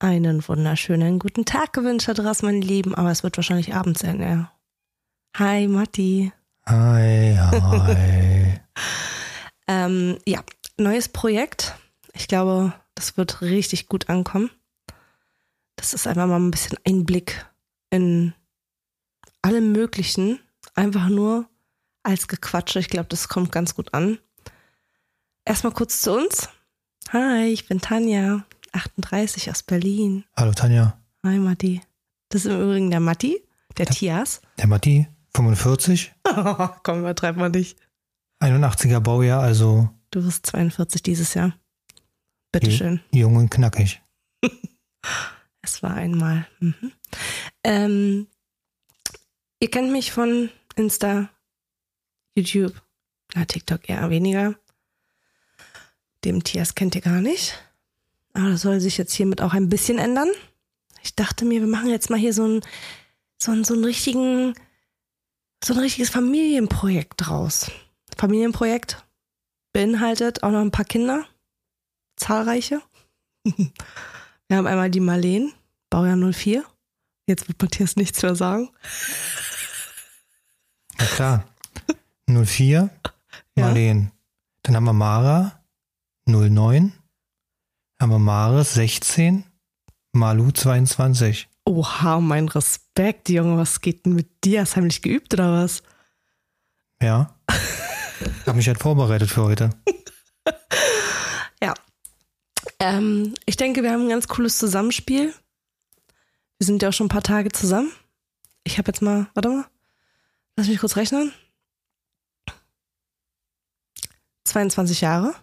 einen wunderschönen guten Tag gewünscht hat, Ras, meine Lieben, aber es wird wahrscheinlich abends sein, ja. Hi, Matti. Hi, hi. ähm, ja, neues Projekt. Ich glaube, das wird richtig gut ankommen. Das ist einfach mal ein bisschen Einblick in alle möglichen, einfach nur als Gequatsche. Ich glaube, das kommt ganz gut an. Erstmal kurz zu uns. Hi, ich bin Tanja, 38 aus Berlin. Hallo Tanja. Hi Matti. Das ist im Übrigen der Matti, der Tias. Der Matti, 45. Komm, übertreib mal nicht. 81er Baujahr, also. Du wirst 42 dieses Jahr. Bitteschön. Jung und knackig. es war einmal. Mhm. Ähm, ihr kennt mich von Insta, YouTube, na, TikTok eher weniger. Dem Tias kennt ihr gar nicht. Aber das soll sich jetzt hiermit auch ein bisschen ändern. Ich dachte mir, wir machen jetzt mal hier so ein, so ein, so einen richtigen, so ein richtiges Familienprojekt draus. Familienprojekt beinhaltet auch noch ein paar Kinder. Zahlreiche. Wir haben einmal die Marleen, Baujahr 04. Jetzt wird Matthias nichts mehr sagen. Na klar. 04, Marleen. Ja. Dann haben wir Mara, 09 haben wir Maris 16, Malu 22. Oha, mein Respekt, Junge, was geht denn mit dir? Hast du heimlich geübt oder was? Ja. Hab mich halt vorbereitet für heute. ja. Ähm, ich denke, wir haben ein ganz cooles Zusammenspiel. Wir sind ja auch schon ein paar Tage zusammen. Ich habe jetzt mal, warte mal, lass mich kurz rechnen. 22 Jahre.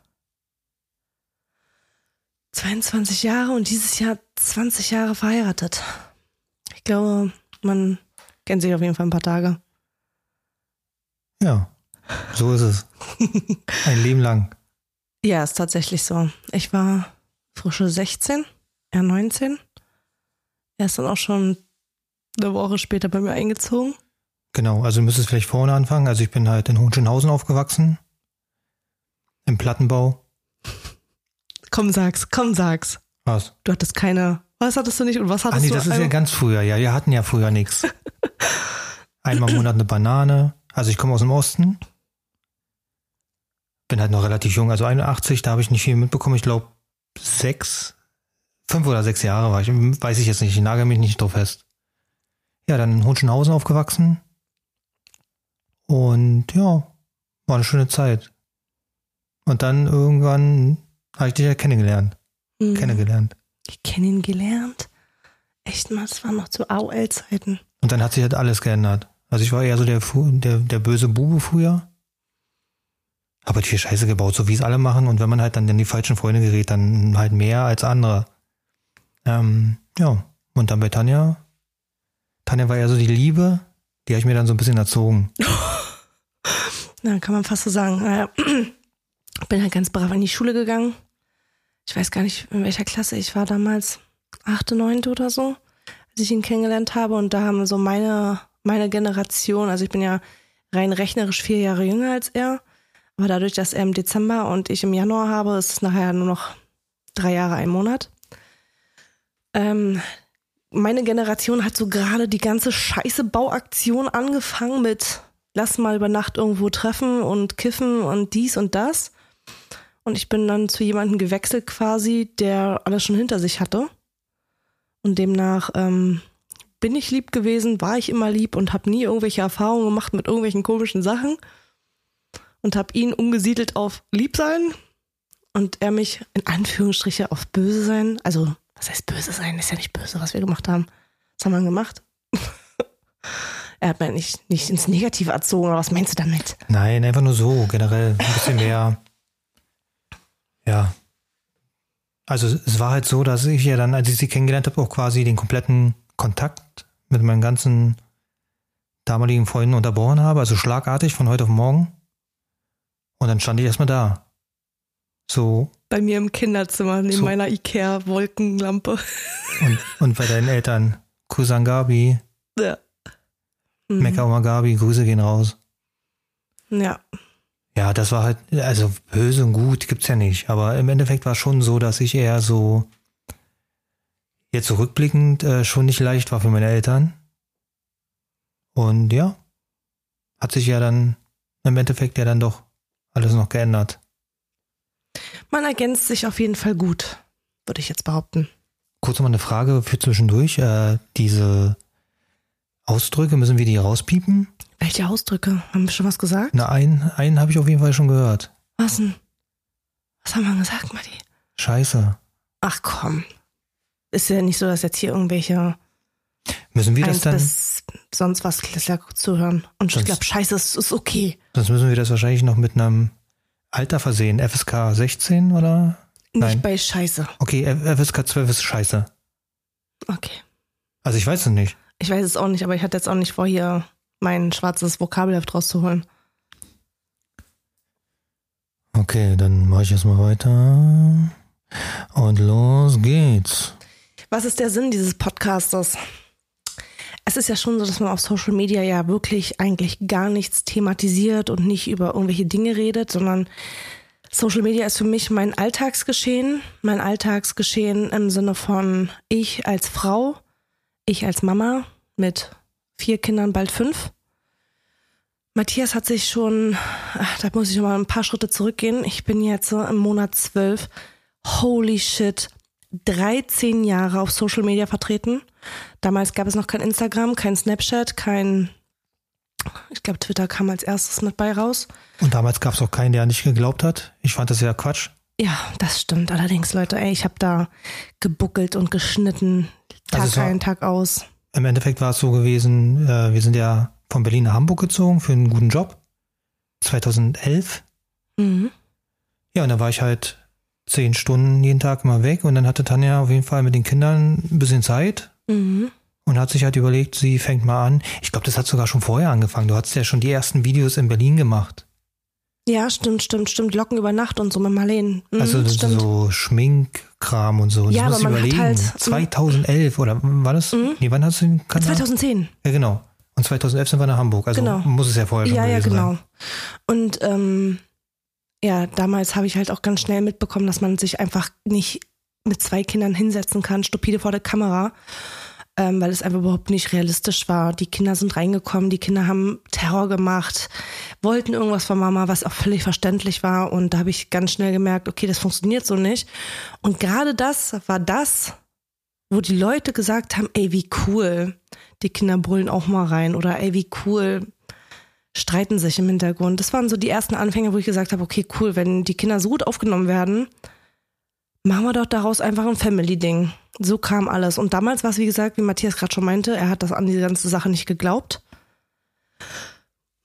22 Jahre und dieses Jahr 20 Jahre verheiratet. Ich glaube, man kennt sich auf jeden Fall ein paar Tage. Ja, so ist es. ein Leben lang. Ja, ist tatsächlich so. Ich war frische 16, er 19. Er ist dann auch schon eine Woche später bei mir eingezogen. Genau, also du müsstest vielleicht vorne anfangen. Also ich bin halt in Hohenschönhausen aufgewachsen. Im Plattenbau. Komm, sag's, komm, sag's. Was? Du hattest keine. Was hattest du nicht und was hattest Ach nee, du? das ist ja ganz früher. Ja, wir hatten ja früher nichts. Einmal im Monat eine Banane. Also ich komme aus dem Osten. Bin halt noch relativ jung, also 81, da habe ich nicht viel mitbekommen. Ich glaube sechs, fünf oder sechs Jahre war ich. Weiß ich jetzt nicht, ich nagel mich nicht drauf fest. Ja, dann in Hohenschönhausen aufgewachsen. Und ja, war eine schöne Zeit. Und dann irgendwann habe ich dich ja kennengelernt. Mhm. Kennengelernt. Ich kenne ihn gelernt. Echt mal, das war noch zu AOL-Zeiten. Und dann hat sich halt alles geändert. Also ich war eher so der, der, der böse Bube früher. Aber die Scheiße gebaut, so wie es alle machen. Und wenn man halt dann in die falschen Freunde gerät, dann halt mehr als andere. Ähm, ja. Und dann bei Tanja. Tanja war eher so die Liebe. Die habe ich mir dann so ein bisschen erzogen. Na, kann man fast so sagen. Bin halt ganz brav an die Schule gegangen ich weiß gar nicht, in welcher Klasse ich war damals, achte, neunte oder so, als ich ihn kennengelernt habe. Und da haben so meine, meine Generation, also ich bin ja rein rechnerisch vier Jahre jünger als er. Aber dadurch, dass er im Dezember und ich im Januar habe, ist es nachher nur noch drei Jahre, ein Monat. Ähm, meine Generation hat so gerade die ganze scheiße Bauaktion angefangen mit lass mal über Nacht irgendwo treffen und kiffen und dies und das. Und ich bin dann zu jemandem gewechselt quasi, der alles schon hinter sich hatte. Und demnach ähm, bin ich lieb gewesen, war ich immer lieb und habe nie irgendwelche Erfahrungen gemacht mit irgendwelchen komischen Sachen. Und habe ihn umgesiedelt auf lieb sein. Und er mich in Anführungsstriche auf böse sein. Also, was heißt böse sein? Ist ja nicht böse, was wir gemacht haben. Was haben wir gemacht? er hat mir nicht, nicht ins Negative erzogen, oder was meinst du damit? Nein, einfach nur so, generell ein bisschen mehr ja. Also es war halt so, dass ich ja dann, als ich sie kennengelernt habe, auch quasi den kompletten Kontakt mit meinen ganzen damaligen Freunden unterbrochen habe, also schlagartig von heute auf morgen. Und dann stand ich erstmal da. So. Bei mir im Kinderzimmer neben so. meiner Ikea-Wolkenlampe. Und, und bei deinen Eltern. Kusangabi. Ja. Mhm. Mekka Omagabi, Grüße gehen raus. Ja. Ja, das war halt, also böse und gut gibt's ja nicht. Aber im Endeffekt war es schon so, dass ich eher so, jetzt zurückblickend äh, schon nicht leicht war für meine Eltern. Und ja, hat sich ja dann im Endeffekt ja dann doch alles noch geändert. Man ergänzt sich auf jeden Fall gut, würde ich jetzt behaupten. Kurz mal eine Frage für zwischendurch. Äh, diese Ausdrücke, müssen wir die rauspiepen? Welche Ausdrücke? Haben wir schon was gesagt? Na, einen, einen habe ich auf jeden Fall schon gehört. Was denn? Was haben wir gesagt, Matti? Scheiße. Ach komm. Ist ja nicht so, dass jetzt hier irgendwelche Müssen wir das dann? sonst was zuhören. Und ich Sonst- glaube, scheiße, es ist okay. Sonst müssen wir das wahrscheinlich noch mit einem Alter versehen. FSK 16 oder? Nicht Nein. bei Scheiße. Okay, FSK 12 ist scheiße. Okay. Also ich weiß es nicht. Ich weiß es auch nicht, aber ich hatte jetzt auch nicht vor, hier mein schwarzes Vokabelheft rauszuholen. Okay, dann mache ich jetzt mal weiter. Und los geht's. Was ist der Sinn dieses Podcasters? Es ist ja schon so, dass man auf Social Media ja wirklich eigentlich gar nichts thematisiert und nicht über irgendwelche Dinge redet, sondern Social Media ist für mich mein Alltagsgeschehen. Mein Alltagsgeschehen im Sinne von ich als Frau, ich als Mama mit vier Kindern, bald fünf. Matthias hat sich schon, ach, da muss ich noch mal ein paar Schritte zurückgehen. Ich bin jetzt so im Monat zwölf. Holy shit. 13 Jahre auf Social Media vertreten. Damals gab es noch kein Instagram, kein Snapchat, kein, ich glaube, Twitter kam als erstes mit bei raus. Und damals gab es auch keinen, der nicht geglaubt hat. Ich fand das ja Quatsch. Ja, das stimmt. Allerdings, Leute, ey, ich habe da gebuckelt und geschnitten, Tag Also es war- ein, Tag aus. Im Endeffekt war es so gewesen, äh, wir sind ja von Berlin nach Hamburg gezogen für einen guten Job. 2011. Mhm. Ja, und da war ich halt zehn Stunden jeden Tag immer weg und dann hatte Tanja auf jeden Fall mit den Kindern ein bisschen Zeit Mhm. und hat sich halt überlegt, sie fängt mal an. Ich glaube, das hat sogar schon vorher angefangen. Du hast ja schon die ersten Videos in Berlin gemacht. Ja, stimmt, stimmt, stimmt. Locken über Nacht und so mit Marleen. Mhm, Also so Schminkkram und so. Das Ja, musst aber man hat überlegen. halt- mhm. 2011 oder war das? Nee, wann hast du den Kanal? 2010. Ja, genau. Und 2011 sind wir nach Hamburg. Also Genau. muss es ja vorher schon Ja, ja, gewesen genau. sein. Und ähm, ja, damals habe ich halt auch ganz schnell mitbekommen, dass man sich einfach nicht mit zwei Kindern hinsetzen kann, stupide vor der Kamera, ähm, weil es einfach überhaupt nicht realistisch war. Die Kinder sind reingekommen, die Kinder haben Terror gemacht, wollten irgendwas von Mama, was auch völlig verständlich war. Und da habe ich ganz schnell gemerkt, okay, das funktioniert so nicht. Und gerade das war das, wo die Leute gesagt haben, ey, wie cool, die Kinder brüllen auch mal rein oder ey, wie cool, streiten sich im Hintergrund. Das waren so die ersten Anfänge, wo ich gesagt habe, okay, cool, wenn die Kinder so gut aufgenommen werden, machen wir doch daraus einfach ein Family-Ding. So kam alles. Und damals war es, wie gesagt, wie Matthias gerade schon meinte, er hat das an diese ganze Sache nicht geglaubt.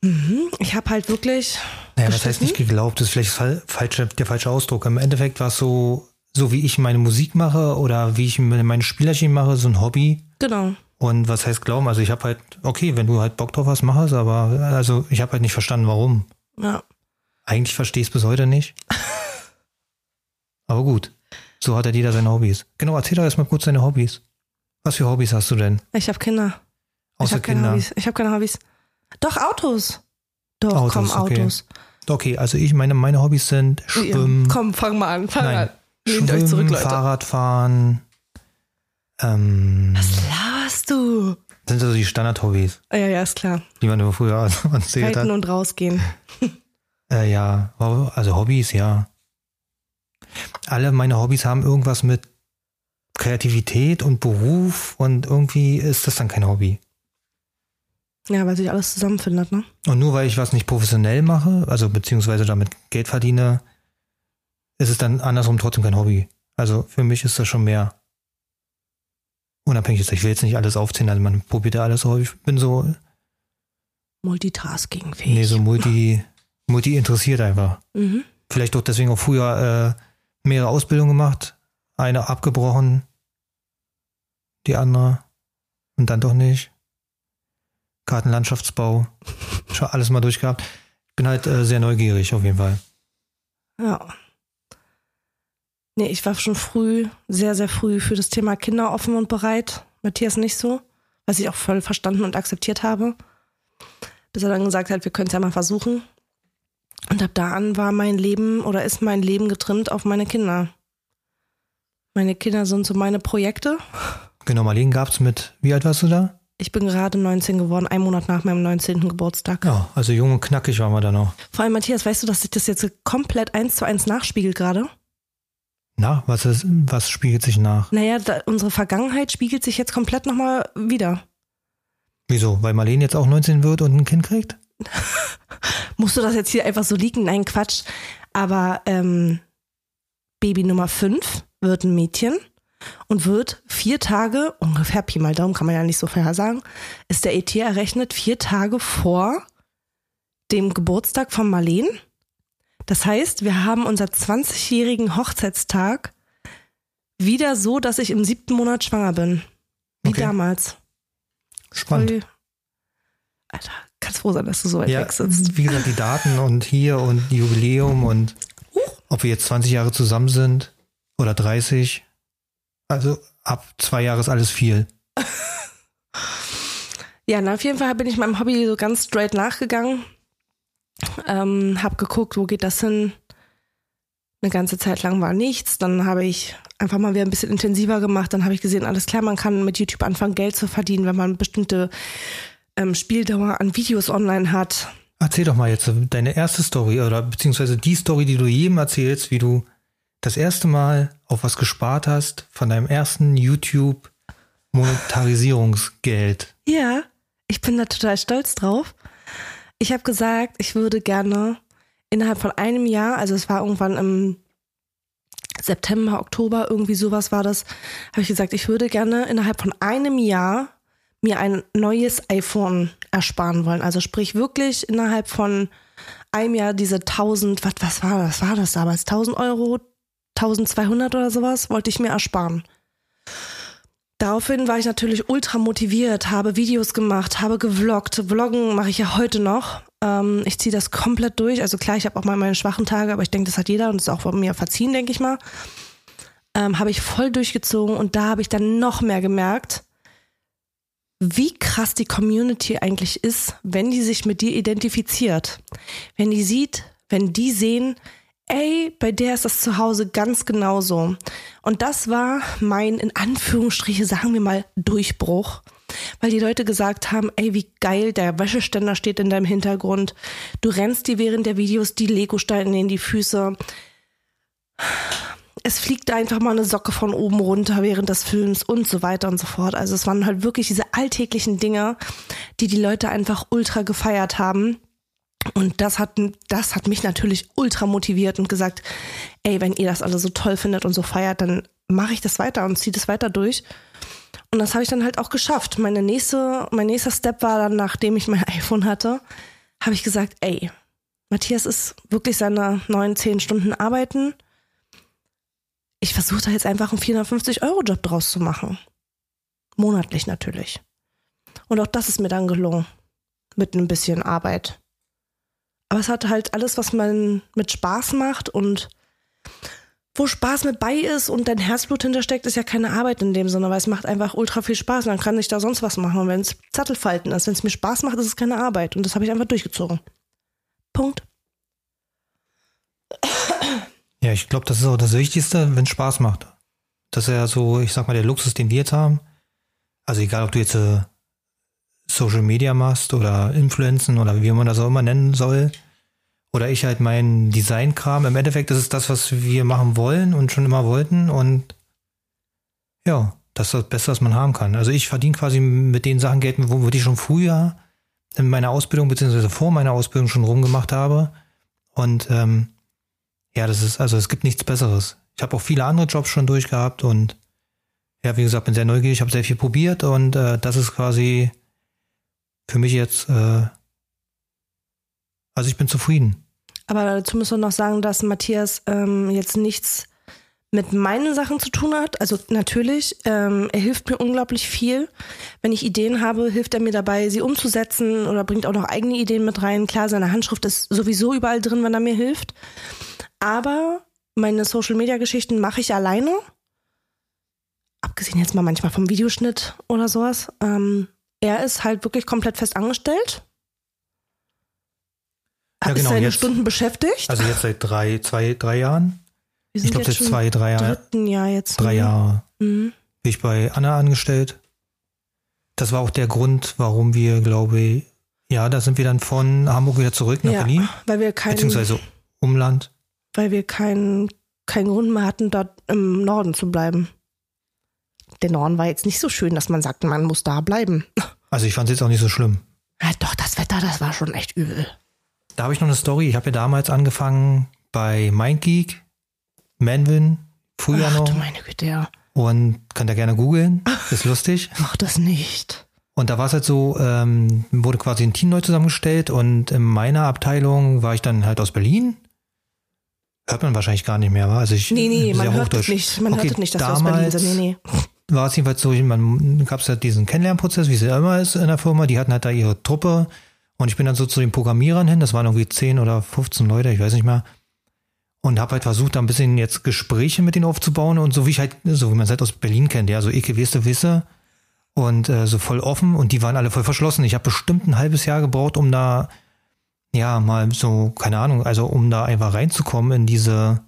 Mhm. Ich habe halt wirklich. Naja, was heißt nicht geglaubt? Das ist vielleicht fal- falsche, der falsche Ausdruck. Im Endeffekt war es so, so wie ich meine Musik mache oder wie ich meine Spielerchen mache, so ein Hobby. Genau. Und was heißt glauben? Also ich habe halt, okay, wenn du halt Bock drauf hast, mach es, aber also ich habe halt nicht verstanden, warum. Ja. Eigentlich verstehe ich es bis heute nicht. aber gut, so hat halt jeder seine Hobbys. Genau, erzähl doch erstmal kurz deine Hobbys. Was für Hobbys hast du denn? Ich habe Kinder. ich Außer habe keine Kinder. Hobbys. Ich habe keine Hobbys. Doch, Autos. Doch, Autos, komm, okay. Autos. Okay, also ich meine, meine Hobbys sind Schwimmen, Ja, komm, fang mal an. Fang Nein. an. Lehnt euch Schwimmen, zurück, Leute. Fahrradfahren. Ähm, Was laberst du? das sind also die Standard-Hobbys, Ja, ja, ist klar. die man immer früher erzählt Reiten hat. und rausgehen. Äh, ja, also Hobbys, ja. Alle meine Hobbys haben irgendwas mit Kreativität und Beruf und irgendwie ist das dann kein Hobby. Ja, weil sich alles zusammenfindet, ne? Und nur weil ich was nicht professionell mache, also beziehungsweise damit Geld verdiene, ist es dann andersrum trotzdem kein Hobby. Also für mich ist das schon mehr unabhängig. ist. Ich will jetzt nicht alles aufzählen, also man probiert ja alles aus. Ich bin so, Multitasking-fähig. nee, so multi, multi interessiert einfach. Mhm. Vielleicht auch deswegen auch früher äh, mehrere Ausbildungen gemacht, eine abgebrochen, die andere und dann doch nicht. Gartenlandschaftsbau, schon alles mal durchgehabt. Bin halt äh, sehr neugierig auf jeden Fall. Ja. Nee, ich war schon früh, sehr, sehr früh für das Thema Kinder offen und bereit. Matthias nicht so, was ich auch voll verstanden und akzeptiert habe. Bis er dann gesagt hat, wir können es ja mal versuchen. Und ab da an war mein Leben oder ist mein Leben getrimmt auf meine Kinder. Meine Kinder sind so meine Projekte. Genau, Marlene gab's mit, wie alt warst du da? Ich bin gerade 19 geworden, einen Monat nach meinem 19. Geburtstag. Ja, also jung und knackig waren wir da noch. Vor allem, Matthias, weißt du, dass sich das jetzt komplett eins zu eins nachspiegelt gerade? Na, was, ist, was spiegelt sich nach? Naja, da, unsere Vergangenheit spiegelt sich jetzt komplett nochmal wieder. Wieso? Weil Marlene jetzt auch 19 wird und ein Kind kriegt? Musst du das jetzt hier einfach so liegen? Nein, Quatsch. Aber ähm, Baby Nummer 5 wird ein Mädchen und wird vier Tage, ungefähr Pi mal Daumen, kann man ja nicht so vorher sagen, ist der ET errechnet vier Tage vor dem Geburtstag von Marleen. Das heißt, wir haben unser 20-jährigen Hochzeitstag wieder so, dass ich im siebten Monat schwanger bin. Wie Okay. damals. Spannend. Alter, kannst froh sein, dass du so weit Ja, weg sitzt. wie gesagt, die Daten und hier und Jubiläum und ob wir jetzt 20 Jahre zusammen sind oder 30. Also ab zwei Jahre ist alles viel. Ja, na, auf jeden Fall bin ich meinem Hobby so ganz straight nachgegangen. Ähm, hab geguckt, wo geht das hin. Eine ganze Zeit lang war nichts. Dann habe ich einfach mal wieder ein bisschen intensiver gemacht. Dann habe ich gesehen, alles klar, man kann mit YouTube anfangen, Geld zu verdienen, wenn man bestimmte ähm, Spieldauer an Videos online hat. Erzähl doch mal jetzt deine erste Story oder beziehungsweise die Story, die du jedem erzählst, wie du das erste Mal auf was gespart hast von deinem ersten YouTube Monetarisierungsgeld. Ja, ich bin da total stolz drauf. Ich habe gesagt, ich würde gerne innerhalb von einem Jahr, also es war irgendwann im September, Oktober, irgendwie sowas war das, habe ich gesagt, ich würde gerne innerhalb von einem Jahr mir ein neues iPhone ersparen wollen. Also sprich wirklich innerhalb von einem Jahr diese 1000, was, was war das? War das damals? 1000 Euro, 1200 oder sowas wollte ich mir ersparen. Daraufhin war ich natürlich ultra motiviert, habe Videos gemacht, habe gevloggt. Vloggen mache ich ja heute noch. Ähm, ich ziehe das komplett durch. Also klar, ich habe auch mal meine schwachen Tage, aber ich denke, das hat jeder und ist auch von mir verziehen, denke ich mal. Ähm, habe ich voll durchgezogen und da habe ich dann noch mehr gemerkt, wie krass die Community eigentlich ist, wenn die sich mit dir identifiziert. Wenn die sieht, wenn die sehen, ey, bei der ist das zu Hause ganz genauso. Und das war mein, in Anführungsstriche, sagen wir mal, Durchbruch. Weil die Leute gesagt haben, ey, wie geil, der Wäscheständer steht in deinem Hintergrund. Du rennst dir während der Videos die Lego-Steine in die Füße. Es fliegt einfach mal eine Socke von oben runter während des Films und so weiter und so fort. Also es waren halt wirklich diese alltäglichen Dinge, die die Leute einfach ultra gefeiert haben. Und das hat, das hat mich natürlich ultra motiviert und gesagt, ey, wenn ihr das alle so toll findet und so feiert, dann mache ich das weiter und ziehe das weiter durch. Und das habe ich dann halt auch geschafft. Meine nächste, mein nächster Step war dann, nachdem ich mein iPhone hatte, habe ich gesagt, ey, Matthias ist wirklich seine neun, zehn Stunden arbeiten. Ich versuche da jetzt einfach einen 450-Euro-Job draus zu machen. Monatlich natürlich. Und auch das ist mir dann gelungen. Mit ein bisschen Arbeit. Aber es hat halt alles, was man mit Spaß macht und wo Spaß mit bei ist und dein Herzblut hintersteckt, ist ja keine Arbeit in dem Sinne, weil es macht einfach ultra viel Spaß. Dann kann ich da sonst was machen. Und wenn es Zattelfalten ist, wenn es mir Spaß macht, ist es keine Arbeit. Und das habe ich einfach durchgezogen. Punkt. Ja, ich glaube, das ist auch das Wichtigste, wenn es Spaß macht. Das ist ja so, ich sag mal, der Luxus, den wir jetzt haben. Also egal, ob du jetzt äh, Social Media machst oder Influenzen oder wie man das auch immer nennen soll. Oder ich halt meinen Designkram. Im Endeffekt ist es das, was wir machen wollen und schon immer wollten. Und ja, das ist das Beste, was man haben kann. Also ich verdiene quasi mit den Sachen Geld, wo ich schon früher in meiner Ausbildung beziehungsweise vor meiner Ausbildung schon rumgemacht habe. Und ähm, ja, das ist, also es gibt nichts Besseres. Ich habe auch viele andere Jobs schon durchgehabt und ja, wie gesagt, bin sehr neugierig, habe sehr viel probiert und äh, das ist quasi für mich jetzt, äh, also ich bin zufrieden. Aber dazu müssen wir noch sagen, dass Matthias ähm, jetzt nichts mit meinen Sachen zu tun hat. Also natürlich, ähm, er hilft mir unglaublich viel. Wenn ich Ideen habe, hilft er mir dabei, sie umzusetzen oder bringt auch noch eigene Ideen mit rein. Klar, seine Handschrift ist sowieso überall drin, wenn er mir hilft. Aber meine Social-Media-Geschichten mache ich alleine. Abgesehen jetzt mal manchmal vom Videoschnitt oder sowas. Ähm, er ist halt wirklich komplett fest angestellt. Ja, ist genau, seine jetzt- Stunden beschäftigt. Also jetzt seit drei, zwei, drei Jahren. Wir Ich glaube, seit zwei, drei Jahren. dritten Jahr jetzt. Drei ne? Jahre Mhm. bin ich bei Anna angestellt. Das war auch der Grund, warum wir, glaube ich, ja, da sind wir dann von Hamburg wieder zurück nach Ja, Berlin, weil wir keinen, beziehungsweise Umland. Weil wir keinen keinen Grund mehr hatten, dort im Norden zu bleiben. Der Norden war jetzt nicht so schön, dass man sagt, man muss da bleiben. Also ich fand es jetzt auch nicht so schlimm. Ja, doch, das Wetter, das war schon echt übel. Da habe ich noch eine Story. Ich habe ja damals angefangen bei MindGeek, Manwin, früher Ach noch. du meine Güte, ja. Und könnt ihr gerne googeln. Ist lustig. Mach das nicht. Und da war es halt so, ähm, wurde quasi ein Team neu zusammengestellt und in meiner Abteilung war ich dann halt aus Berlin. Hört man wahrscheinlich gar nicht mehr, wa? Also ich, Nee, nee, man hört es Hochdeutsch. nicht. Man Okay, hört es nicht, dass wir aus Berlin damals sind. Nee, nee. War es jedenfalls so, man gab es halt diesen Kennenlernprozess, wie es ja immer ist in der Firma. Die hatten halt da ihre Truppe und ich bin dann so zu den Programmierern hin. Das waren irgendwie 10 oder 15 Leute, ich weiß nicht mehr. Und habe halt versucht, da ein bisschen jetzt Gespräche mit denen aufzubauen und so wie ich halt, so wie man es halt aus Berlin kennt, ja, so Ecke, Weste, Wisse und äh, so voll offen und die waren alle voll verschlossen. Ich habe bestimmt ein halbes Jahr gebraucht, um da, ja, mal so, keine Ahnung, also um da einfach reinzukommen in diese,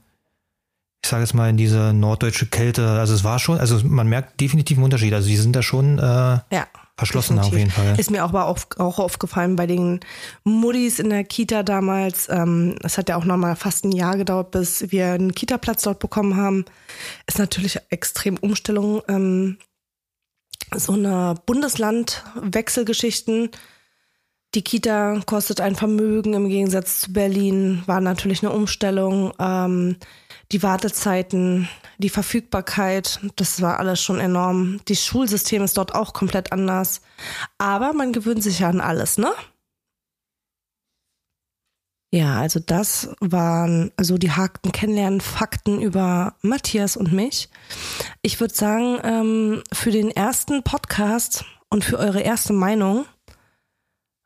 ich sage jetzt mal, in diese norddeutsche Kälte. Also es war schon, also man merkt definitiv einen Unterschied. Also die sind da schon äh, Ja. verschlossener auf definitiv. jeden Fall. Ist mir auch, aber auf, auch aufgefallen bei den Muddis in der Kita damals. Ähm, es hat ja auch nochmal fast ein Jahr gedauert, bis wir einen Kita-Platz dort bekommen haben. Ist natürlich extrem Umstellung. Ähm, so eine Bundesland-Wechselgeschichten. Die Kita kostet ein Vermögen im Gegensatz zu Berlin, war natürlich eine Umstellung. Ähm, die Wartezeiten, die Verfügbarkeit, das war alles schon enorm. Das Schulsystem ist dort auch komplett anders. Aber man gewöhnt sich ja an alles, ne? Ja, also das waren so die harten Kennenlernen, Fakten über Matthias und mich. Ich würde sagen, ähm, für den ersten Podcast und für eure erste Meinung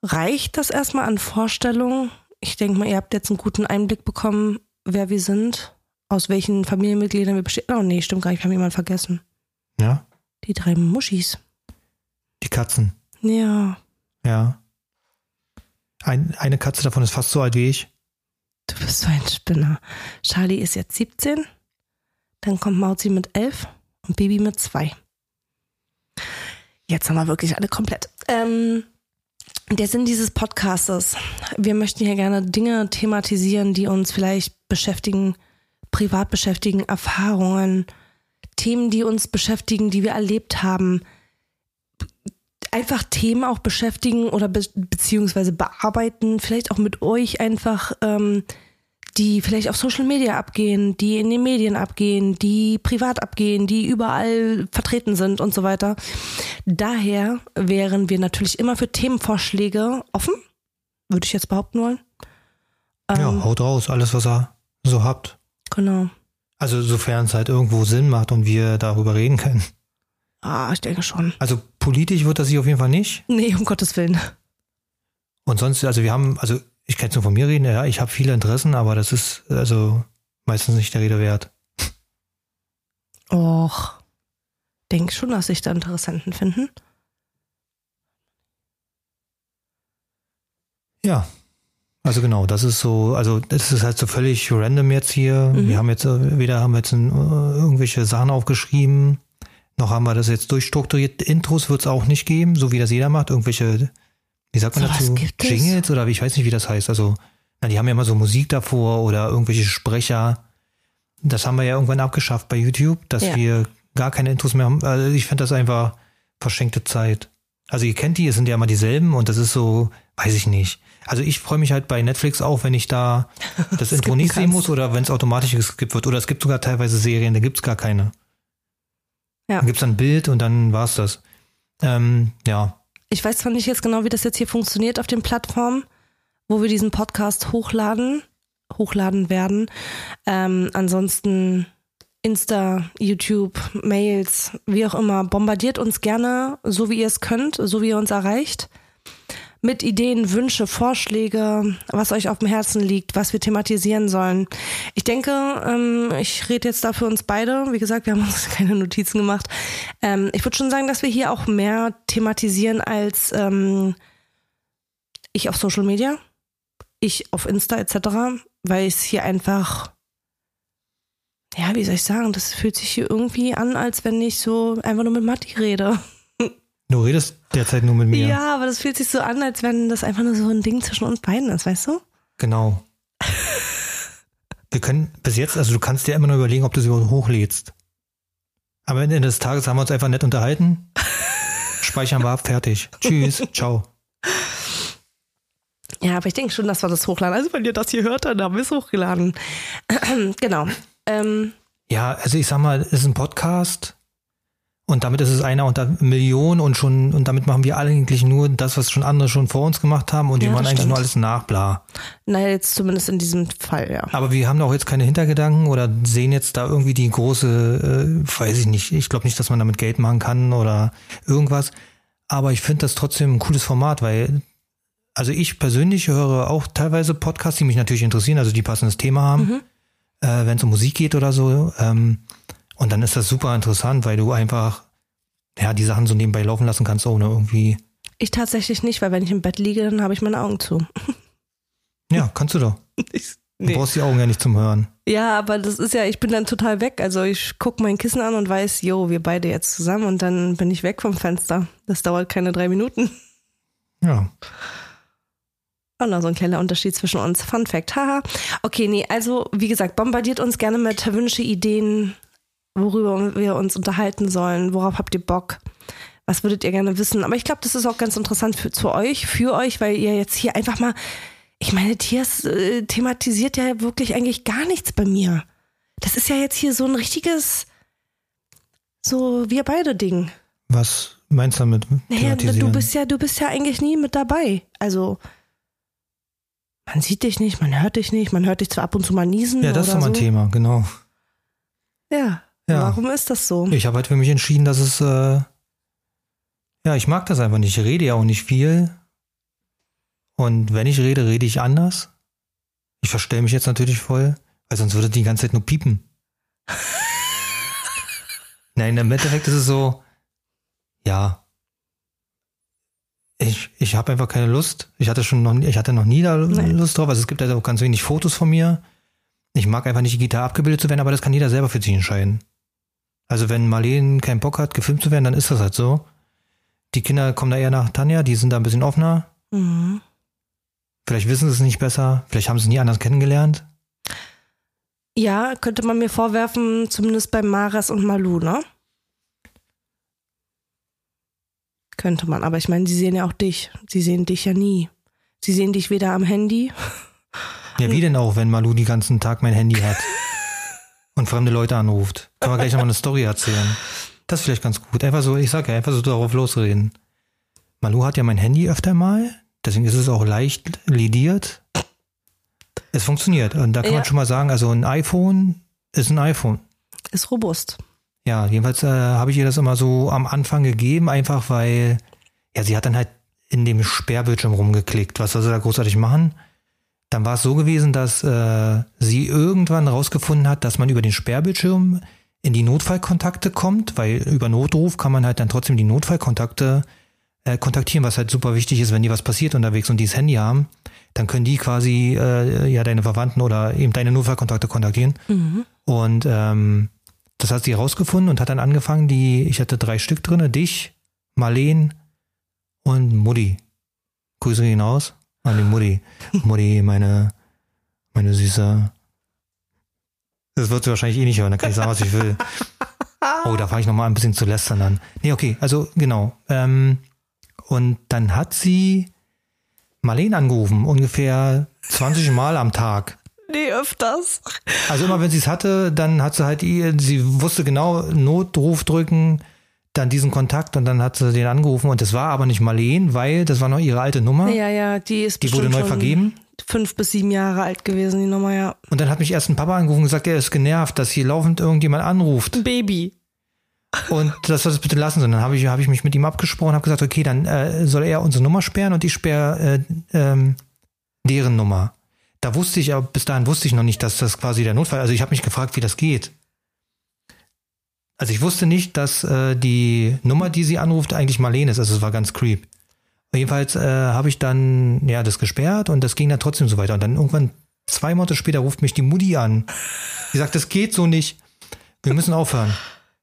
reicht das erstmal an Vorstellung. Ich denke mal, ihr habt jetzt einen guten Einblick bekommen, wer wir sind, aus welchen Familienmitgliedern wir bestehen. Oh nee, stimmt gar nicht, wir haben jemanden vergessen. Ja, Die drei Muschis. die Katzen. Ja, Ja. Ein, eine Katze davon ist fast so alt wie ich. du bist so ein Spinner. Charlie ist jetzt 17, dann kommt Mauzi mit 11 und Baby mit 2. Jetzt haben wir wirklich alle komplett. Ähm, der Sinn dieses Podcastes. Wir möchten hier gerne Dinge thematisieren, die uns vielleicht beschäftigen, privat beschäftigen, Erfahrungen, Themen, die uns beschäftigen, die wir erlebt haben. Einfach Themen auch beschäftigen oder be beziehungsweise bearbeiten, vielleicht auch mit euch einfach, ähm, die vielleicht auf Social Media abgehen, die in den Medien abgehen, die privat abgehen, die überall vertreten sind und so weiter. Daher wären wir natürlich immer für Themenvorschläge offen, würde ich jetzt behaupten wollen. ja, Ähm, haut raus, alles, was ihr so habt. Genau. Also sofern es halt irgendwo Sinn macht und wir darüber reden können. Ah, ich denke schon. Also politisch wird das sich auf jeden Fall nicht. Nee, um Gottes Willen. Und sonst, also wir haben, also ich kann jetzt nur von mir reden, ja, ich habe viele Interessen, aber das ist also meistens nicht der Rede wert. Och. Denk schon, dass sich da Interessenten finden. Ja. Also genau, das ist so, also das ist halt so völlig random jetzt hier. Mhm. Wir haben jetzt, äh, weder haben wir jetzt ein, äh, irgendwelche Sachen aufgeschrieben, noch haben wir das jetzt durchstrukturiert. Intros wird es auch nicht geben, so wie das jeder macht. Irgendwelche, wie sagt man Sowas dazu? gibt es? Jingles oder wie, ich weiß nicht, wie das heißt. Also, na, die haben ja immer so Musik davor oder irgendwelche Sprecher. Das haben wir ja irgendwann abgeschafft bei YouTube, dass Ja. wir gar keine Intros mehr haben. Also ich finde das einfach verschenkte Zeit. Also ihr kennt die, es sind ja immer dieselben und das ist so, weiß ich nicht. Also ich freue mich halt bei Netflix auch, wenn ich da das Intro nicht sehen muss oder wenn es automatisch geskippt wird. Oder es gibt sogar teilweise Serien, da gibt's gar keine. Ja. Da gibt's dann ein Bild und dann war's das. Ähm, ja, Ich weiß zwar nicht jetzt genau, wie das jetzt hier funktioniert auf den Plattformen, wo wir diesen Podcast hochladen, hochladen werden. Ähm, ansonsten Insta, YouTube, Mails, wie auch immer, bombardiert uns gerne, so wie ihr es könnt, so wie ihr uns erreicht. Mit Ideen, Wünsche, Vorschläge, was euch auf dem Herzen liegt, was wir thematisieren sollen. Ich denke, ähm, ich rede jetzt da für uns beide. Wie gesagt, wir haben uns keine Notizen gemacht. Ähm, ich würde schon sagen, dass wir hier auch mehr thematisieren als ähm, ich auf Social Media, ich auf Insta etc., weil es hier einfach ja, wie soll ich sagen, das fühlt sich hier irgendwie an, als wenn ich so einfach nur mit Matti rede. Du redest derzeit nur mit mir. Ja, aber das fühlt sich so an, als wenn das einfach nur so ein Ding zwischen uns beiden ist, weißt du? Genau. Wir können bis jetzt, also du kannst dir immer nur überlegen, ob du sie hochlädst. Am Ende des Tages haben wir uns einfach nett unterhalten. Speichern wir ab, fertig. Tschüss, ciao. Ja, aber ich denke schon, dass wir das hochladen. Also wenn ihr das hier hört, dann haben wir es hochgeladen. genau. Ähm, Ja, also ich sag mal, es ist ein Podcast und damit ist es einer unter Millionen und schon, und damit machen wir eigentlich nur das, was schon andere schon vor uns gemacht haben und die Ja, machen eigentlich nur stimmt. alles nach, bla. naja, jetzt zumindest in diesem Fall, ja. Aber wir haben auch jetzt keine Hintergedanken oder sehen jetzt da irgendwie die große, äh, weiß ich nicht, ich glaube nicht, dass man damit Geld machen kann oder irgendwas. Aber ich finde das trotzdem ein cooles Format, weil, also ich persönlich höre auch teilweise Podcasts, die mich natürlich interessieren, also die passendes Thema haben, äh, wenn es um Musik geht oder so. Ähm, und dann ist das super interessant, weil du einfach, ja, die Sachen so nebenbei laufen lassen kannst, ohne irgendwie, Ich tatsächlich nicht, weil wenn ich im Bett liege, dann habe ich meine Augen zu. ja, kannst du doch. Du Nee. brauchst die Augen ja nicht zum Hören. Ja, aber das ist ja, ich bin dann total weg. Also ich gucke mein Kissen an und weiß, jo, wir beide jetzt zusammen und dann bin ich weg vom Fenster. Das dauert keine drei Minuten. Ja. Und noch so ein kleiner Unterschied zwischen uns. Fun Fact, haha. Okay, nee, also wie gesagt, bombardiert uns gerne mit Wünsche, Ideen, worüber wir uns unterhalten sollen. Worauf habt ihr Bock? Was würdet ihr gerne wissen? Aber ich glaube, das ist auch ganz interessant für, zu euch, für euch, weil ihr jetzt hier einfach mal, ich meine, Tiers äh, thematisiert ja wirklich eigentlich gar nichts bei mir. Das ist ja jetzt hier so ein richtiges, so wir beide Ding. Was meinst du damit? Naja, du bist ja, du bist ja eigentlich nie mit dabei. Also man sieht dich nicht, man hört dich nicht, man hört dich zwar ab und zu mal niesen. Ja, das ist doch mein so. Thema, genau. Ja. Ja. Warum ist das so? Ich habe halt für mich entschieden, dass es, äh, ja, ich mag das einfach nicht. Ich rede ja auch nicht viel. Und wenn ich rede, rede ich anders. Ich verstelle mich jetzt natürlich voll, weil sonst würde die ganze Zeit nur piepen. Nein, im Endeffekt ist es so, ja, ich, ich habe einfach keine Lust. Ich hatte schon noch, nie- ich hatte noch nie da Nee. Lust drauf. Also es gibt halt auch ganz wenig Fotos von mir. Ich mag einfach nicht digital abgebildet zu werden, aber das kann jeder selber für sich entscheiden. Also wenn Marlene keinen Bock hat, gefilmt zu werden, dann ist das halt so. Die Kinder kommen da eher nach Tanja, die sind da ein bisschen offener. Mhm. Vielleicht wissen sie es nicht besser, vielleicht haben sie es nie anders kennengelernt. Ja, könnte man mir vorwerfen, zumindest bei Maras und Malu, ne? Könnte man, aber ich meine, sie sehen ja auch dich. Sie sehen dich ja nie. Sie sehen dich weder am Handy. Ja, wie denn auch, wenn Malu den ganzen Tag mein Handy hat und fremde Leute anruft. Können wir gleich nochmal eine Story erzählen. Das ist vielleicht ganz gut. Einfach so, ich sag ja, einfach so darauf losreden. Malu hat ja mein Handy öfter mal, deswegen ist es auch leicht lediert. Es funktioniert. Und da kann Ja. man schon mal sagen, also ein iPhone ist ein iPhone. Ist robust. Ja, jedenfalls äh, habe ich ihr das immer so am Anfang gegeben, einfach weil, ja, sie hat dann halt in dem Sperrbildschirm rumgeklickt. Was soll sie da großartig machen? Dann war es so gewesen, dass äh, sie irgendwann rausgefunden hat, dass man über den Sperrbildschirm in die Notfallkontakte kommt, weil über Notruf kann man halt dann trotzdem die Notfallkontakte äh, kontaktieren, was halt super wichtig ist, wenn dir was passiert unterwegs und die das Handy haben, dann können die quasi äh, ja deine Verwandten oder eben deine Notfallkontakte kontaktieren. Mhm. Und ähm, das hat sie rausgefunden und hat dann angefangen, die, ich hatte drei Stück drinne, dich, Marleen und Mutti. Grüße gehen die Mutti. Mutti, meine, meine Süße. Das wird sie wahrscheinlich eh nicht hören, da kann ich sagen, was ich will. Oh, da fange ich nochmal ein bisschen zu lästern an. Nee, okay, also genau. Ähm, und dann hat sie Marleen angerufen, ungefähr 20 Mal am Tag. Nee, öfters. Also immer wenn sie es hatte, dann hat sie halt ihr, sie wusste genau, Notruf drücken, dann diesen Kontakt und dann hat sie den angerufen und das war aber nicht Marleen, weil das war noch ihre alte Nummer. Ja, ja, die ist Die wurde neu schon vergeben. Fünf bis sieben Jahre alt gewesen, die Nummer, ja. Und dann hat mich erst ein Papa angerufen und gesagt, er ist genervt, dass hier laufend irgendjemand anruft Baby. und das soll es bitte lassen. Und dann habe ich, habe ich mich mit ihm abgesprochen, habe gesagt, okay, dann äh, soll er unsere Nummer sperren und ich sperre äh, ähm, deren Nummer. Da wusste ich, aber bis dahin wusste ich noch nicht, dass das quasi der Notfall. Also ich habe mich gefragt, wie das geht. Also ich wusste nicht, dass äh, die Nummer, die sie anruft, eigentlich Marlene ist. Also es war ganz creep. Jedenfalls äh, habe ich dann ja das gesperrt und das ging dann trotzdem so weiter. Und dann irgendwann zwei Monate später ruft mich die Mutti an Ich sage, das geht so nicht. Wir müssen aufhören.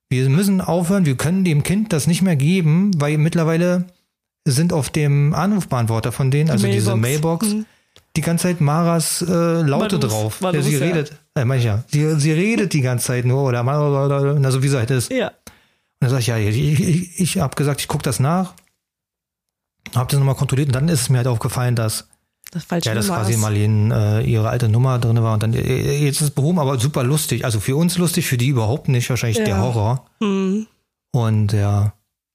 Wir müssen aufhören. Wir können dem Kind das nicht mehr geben, weil mittlerweile sind auf dem Anrufbeantworter von denen, also Mailbox. diese Mailbox, Mhm. die ganze Zeit Maras äh, Laute Malus, drauf. Malus, ja, sie ja. redet, äh, manch ja, sie, sie redet die ganze Zeit nur oder na so wie sie halt ist. Ja. Und dann sag ich, ja, ich, ich, ich habe gesagt, ich gucke das nach, habe das nochmal kontrolliert und dann ist es mir halt aufgefallen, dass Das falsche ja, dass quasi ist. Marlene äh, ihre alte Nummer drin war und dann äh, jetzt ist es behoben, aber super lustig. Also für uns lustig, für die überhaupt nicht, wahrscheinlich der Ja. Horror. Hm. Und ja,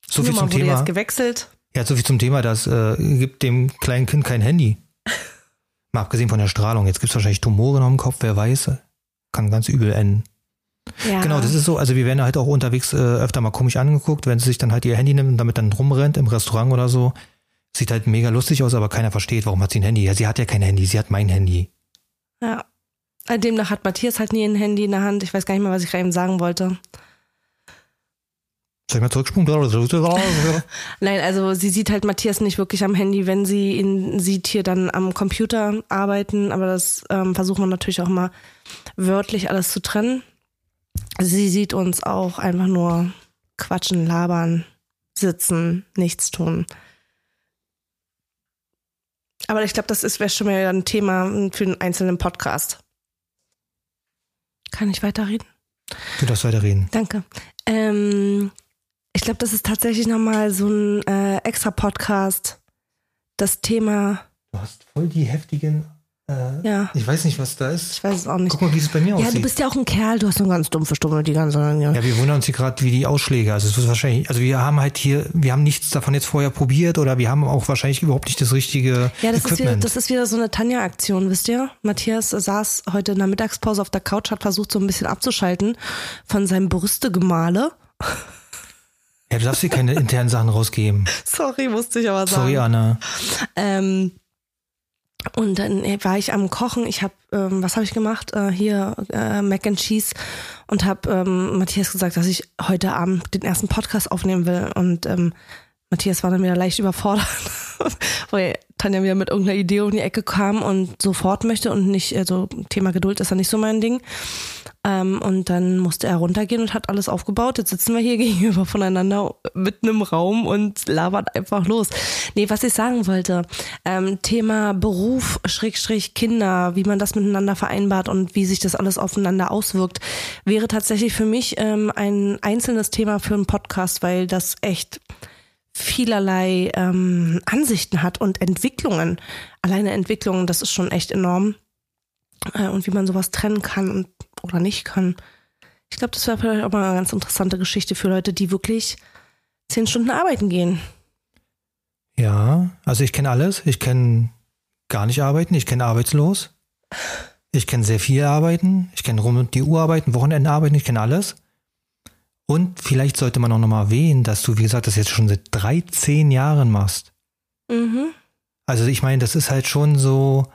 so viel Nummer zum Thema. jetzt gewechselt. Ja, so viel zum Thema, das äh, gibt dem kleinen Kind kein Handy. Mal abgesehen von der Strahlung. Jetzt gibt's wahrscheinlich Tumore noch im Kopf, wer weiß. Kann ganz übel enden. Ja. Genau, das ist so. Also wir werden halt auch unterwegs äh, öfter mal komisch angeguckt, wenn sie sich dann halt ihr Handy nimmt und damit dann rumrennt im Restaurant oder so. Sieht halt mega lustig aus, aber keiner versteht, warum hat sie ein Handy. Ja, sie hat ja kein Handy, sie hat mein Handy. Ja. Äh, Demnach hat Matthias halt nie ein Handy in der Hand. Ich weiß gar nicht mehr, was ich gerade eben sagen wollte. Soll ich mal zurückspulen? Nein, also sie sieht halt Matthias nicht wirklich am Handy, wenn sie ihn sieht hier dann am Computer arbeiten, aber das ähm, versuchen wir natürlich auch mal wörtlich alles zu trennen. Sie sieht uns auch einfach nur quatschen, labern, sitzen, nichts tun. Aber ich glaube, das ist wäre schon mal ein Thema für einen einzelnen Podcast. Kann ich weiterreden? Du darfst weiterreden. Danke. Ähm, ich glaube, das ist tatsächlich nochmal so ein äh, extra Podcast. Das Thema, Du hast voll die heftigen. Äh, ja, Ich weiß nicht, was da ist. ich weiß es auch nicht. Guck mal, wie es bei mir Ja, aussieht. du bist ja auch ein Kerl, du hast so eine ganz dumpfe Stimme, die ganze ja. Ja, wir wundern uns hier gerade, wie die Ausschläge. Also es wird wahrscheinlich, also wir haben halt hier, wir haben nichts davon jetzt vorher probiert oder wir haben auch wahrscheinlich überhaupt nicht das richtige Ja, das ist, wieder, Equipment. das ist wieder so eine Tanja-Aktion, wisst ihr? Matthias saß heute in der Mittagspause auf der Couch, hat versucht, so ein bisschen abzuschalten von seinem Brüstegemahle. Ja, du darfst hier keine internen Sachen rausgeben. Sorry, musste ich aber sagen. Sorry, Anna. Ähm, und dann äh, war ich am Kochen. Ich habe, ähm, was habe ich gemacht? Äh, hier äh, Mac and Cheese und habe ähm, Matthias gesagt, dass ich heute Abend den ersten Podcast aufnehmen will. Und ähm, Matthias war dann wieder leicht überfordert, weil Tanja wieder mit irgendeiner Idee um die Ecke kam und sofort möchte und nicht, also Thema Geduld ist ja nicht so mein Ding. Ähm, und dann musste er runtergehen und hat alles aufgebaut. Jetzt sitzen wir hier gegenüber voneinander mitten im Raum und labern einfach los. Nee, was ich sagen wollte, ähm, Thema Beruf, Schrägstrich Kinder, wie man das miteinander vereinbart und wie sich das alles aufeinander auswirkt, wäre tatsächlich für mich ähm, ein einzelnes Thema für einen Podcast, weil das echt vielerlei ähm, Ansichten hat und Entwicklungen. Alleine Entwicklungen, das ist schon echt enorm. Äh, und wie man sowas trennen kann und oder nicht kann. Ich glaube, das wäre vielleicht auch mal eine ganz interessante Geschichte für Leute, die wirklich zehn Stunden arbeiten gehen. Ja, also ich kenne alles. Ich kenne gar nicht arbeiten. Ich kenne arbeitslos. Ich kenne sehr viel arbeiten. Ich kenne rund um die Uhr arbeiten, Wochenende arbeiten. Ich kenne alles. Und vielleicht sollte man auch nochmal erwähnen, dass du, wie gesagt, das jetzt schon seit 13 Jahren machst. Mhm. Also ich meine, das ist halt schon so,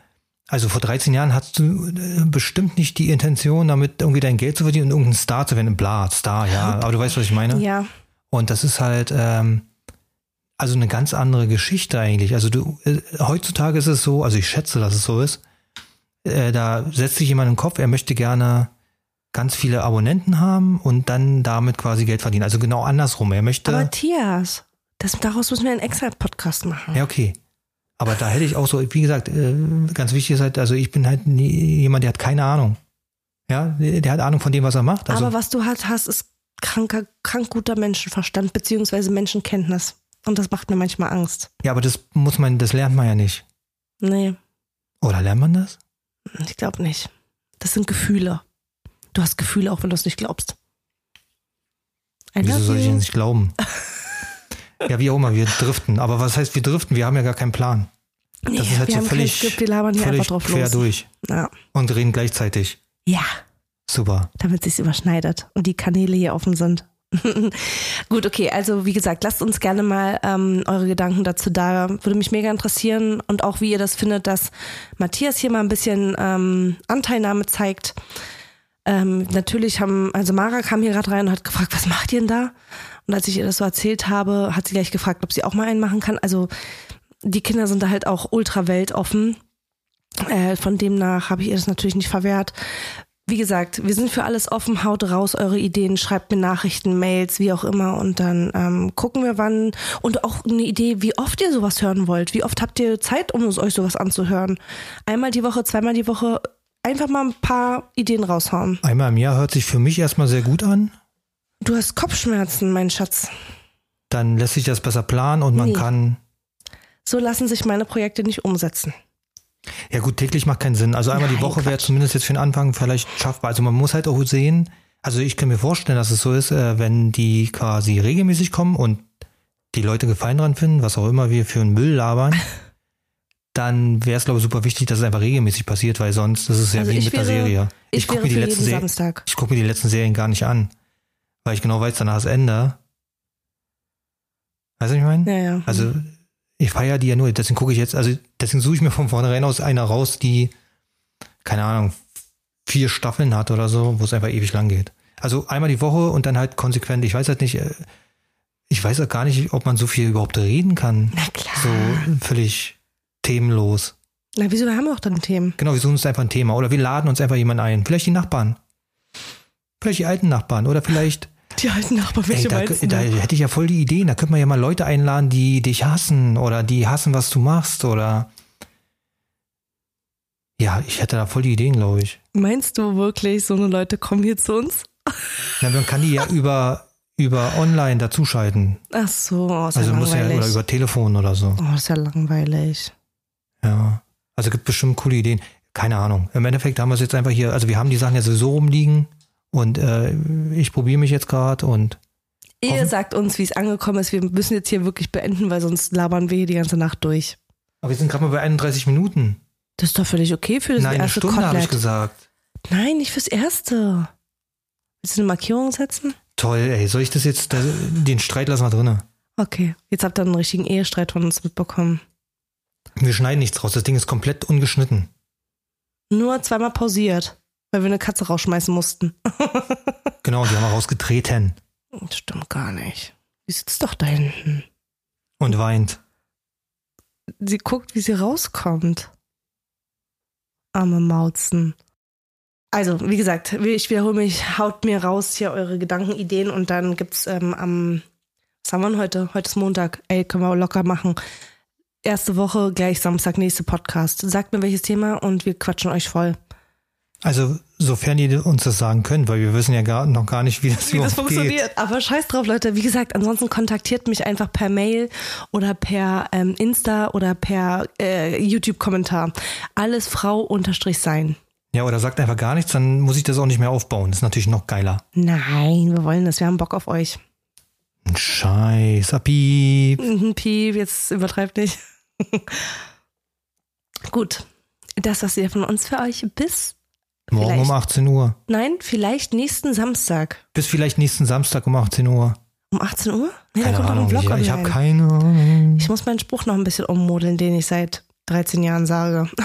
also vor 13 Jahren hattest du äh, bestimmt nicht die Intention, damit irgendwie dein Geld zu verdienen und irgendein Star zu werden. Bla, Star, ja. Aber du weißt, was ich meine. Ja. Und das ist halt, ähm, also eine ganz andere Geschichte eigentlich. Also du, äh, heutzutage ist es so, also ich schätze, dass es so ist, äh, da setzt sich jemand in den Kopf, er möchte gerne ganz viele Abonnenten haben und dann damit quasi Geld verdienen. Also genau andersrum. Er möchte. Aber Matthias, das, daraus müssen wir einen extra Podcast machen. Ja, okay. Aber da hätte ich auch so, wie gesagt, äh, ganz wichtig ist halt, also ich bin halt nie, jemand, der hat keine Ahnung. Ja, der der hat Ahnung von dem, was er macht. Also, Aber was du halt hast, ist kranker, krank guter Menschenverstand beziehungsweise Menschenkenntnis. Und das macht mir manchmal Angst. ja, aber das muss man, das lernt man ja nicht. Nee, Oder lernt man das? ich glaube nicht. Das sind Gefühle. Du hast Gefühle, auch wenn du es nicht glaubst. I Wieso soll ich denn nicht glauben? ja, wie auch immer, wir driften. Aber was heißt wir driften? Wir haben ja gar keinen Plan. Nee, Das ist halt wir so haben völlig, Skript, wir labern hier völlig einfach drauf quer los. durch Ja. und reden gleichzeitig. ja, Super. damit sich's überschneidet und die Kanäle hier offen sind. Gut, okay, also wie gesagt, lasst uns gerne mal ähm, eure Gedanken dazu da. Würde mich mega interessieren und auch wie ihr das findet, dass Matthias hier mal ein bisschen ähm, Anteilnahme zeigt. Ähm, natürlich haben, also Mara kam hier gerade rein und hat gefragt, was macht ihr denn da? Und als ich ihr das so erzählt habe, hat sie gleich gefragt, ob sie auch mal einen machen kann. Also die Kinder sind da halt auch ultra weltoffen. Äh, von demnach habe ich ihr das natürlich nicht verwehrt. wie gesagt, wir sind für alles offen. Haut raus eure Ideen, schreibt mir Nachrichten, Mails, wie auch immer. Und dann ähm, gucken wir, wann. Und auch eine Idee, wie oft ihr sowas hören wollt. Wie oft habt ihr Zeit, um euch sowas anzuhören? Einmal die Woche, zweimal die Woche. Einfach mal ein paar Ideen raushauen. Einmal im Jahr hört sich für mich erstmal sehr gut an. Du hast Kopfschmerzen, mein Schatz. Dann lässt sich das besser planen und man Nee. kann. So lassen sich meine Projekte nicht umsetzen. Ja gut, täglich macht keinen Sinn. Also einmal die Nein, Woche wäre zumindest jetzt für den Anfang vielleicht schaffbar. Also man muss halt auch sehen, also ich kann mir vorstellen, dass es so ist, äh, wenn die quasi regelmäßig kommen und die Leute Gefallen dran finden, was auch immer wir für einen Müll labern, dann wäre es glaube ich super wichtig, dass es einfach regelmäßig passiert, weil sonst ist es ja Also wie mit der wäre- Serie. Ich, Ich guck wäre mir die letzten Serien-. Ich gucke mir die letzten Serien gar nicht an, weil ich genau weiß, danach ist Ende. Weißt du, was ich meine? Ja, ja. Also ich feiere die ja nur, deswegen gucke ich jetzt, also deswegen suche ich mir von vornherein aus einer raus, die, keine Ahnung, vier Staffeln hat oder so, wo es einfach ewig lang geht. Also einmal die Woche und dann halt konsequent. Ich weiß halt nicht, äh, ich weiß auch gar nicht, ob man so viel überhaupt reden kann. Na klar. So völlig themenlos. Na, wieso? Wir haben doch dann Themen. Genau, wir suchen uns einfach ein Thema oder wir laden uns einfach jemanden ein. Vielleicht die Nachbarn. Vielleicht die alten Nachbarn oder vielleicht Die alten Nachbarn, Ey, welche da, meinst du? da hätte ich ja voll die Ideen. Da könnte man ja mal Leute einladen, die dich hassen oder die hassen, was du machst oder. Ja, ich hätte da voll die Ideen, glaube ich. Meinst du wirklich, so eine Leute kommen hier zu uns? Na, man kann die ja über, über online dazuschalten. Ach so, oh, ist Also ja muss ja langweilig. oder über Telefon oder so. oh, ist ja langweilig. Ja. Also gibt bestimmt coole Ideen. Keine Ahnung. Im Endeffekt haben wir es jetzt einfach hier, also wir haben die Sachen ja sowieso rumliegen und äh, ich probiere mich jetzt gerade und Ihr Hoffen- sagt uns, wie es angekommen ist. Wir müssen jetzt hier wirklich beenden, weil sonst labern wir hier die ganze Nacht durch. aber wir sind gerade mal bei 31 Minuten. Das ist doch völlig okay für das Nein, eine erste Stunde habe ich gesagt. Nein, nicht fürs erste. Willst du eine Markierung setzen? Toll, ey. Soll ich das jetzt, den Streit lassen wir drinne? Okay, jetzt habt ihr einen richtigen Ehestreit von uns mitbekommen. Wir schneiden nichts raus. Das Ding ist komplett ungeschnitten. Nur zweimal pausiert, weil wir eine Katze rausschmeißen mussten. Genau, die haben wir rausgetreten Das stimmt gar nicht. Die sitzt doch da hinten. und weint. Sie guckt, wie sie rauskommt. Arme Mauzen. Also, wie gesagt, ich wiederhole mich, haut mir raus hier eure Gedanken, Ideen und dann gibt's ähm, am, was haben wir denn heute? Heute ist Montag. Ey, können wir locker machen. Erste Woche, gleich Samstag, nächste Podcast. Sagt mir welches Thema und wir quatschen euch voll. Also, sofern ihr uns das sagen könnt, weil wir wissen ja gar, noch gar nicht, wie das Wie das überhaupt geht. funktioniert. Aber scheiß drauf, Leute. Wie gesagt, ansonsten kontaktiert mich einfach per Mail oder per ähm, Insta oder per äh, YouTube-Kommentar. Alles Frau unterstrich sein. Ja, oder sagt einfach gar nichts, dann muss ich das auch nicht mehr aufbauen. Das ist natürlich noch geiler. Nein, wir wollen das. Wir haben Bock auf euch. Ein Scheiß, Piep. Mhm, Piep, jetzt übertreibt nicht. Gut. Das, was ihr von uns für euch bis, Morgen um 18 Uhr. nein, vielleicht nächsten Samstag. Bis vielleicht nächsten Samstag um 18 Uhr. Um 18 Uhr? Nee, Keine dann kommt noch Ahnung. ein Vlog Ich, ich habe keine Ahnung. Ich muss meinen Spruch noch ein bisschen ummodeln, den ich seit 13 Jahren sage.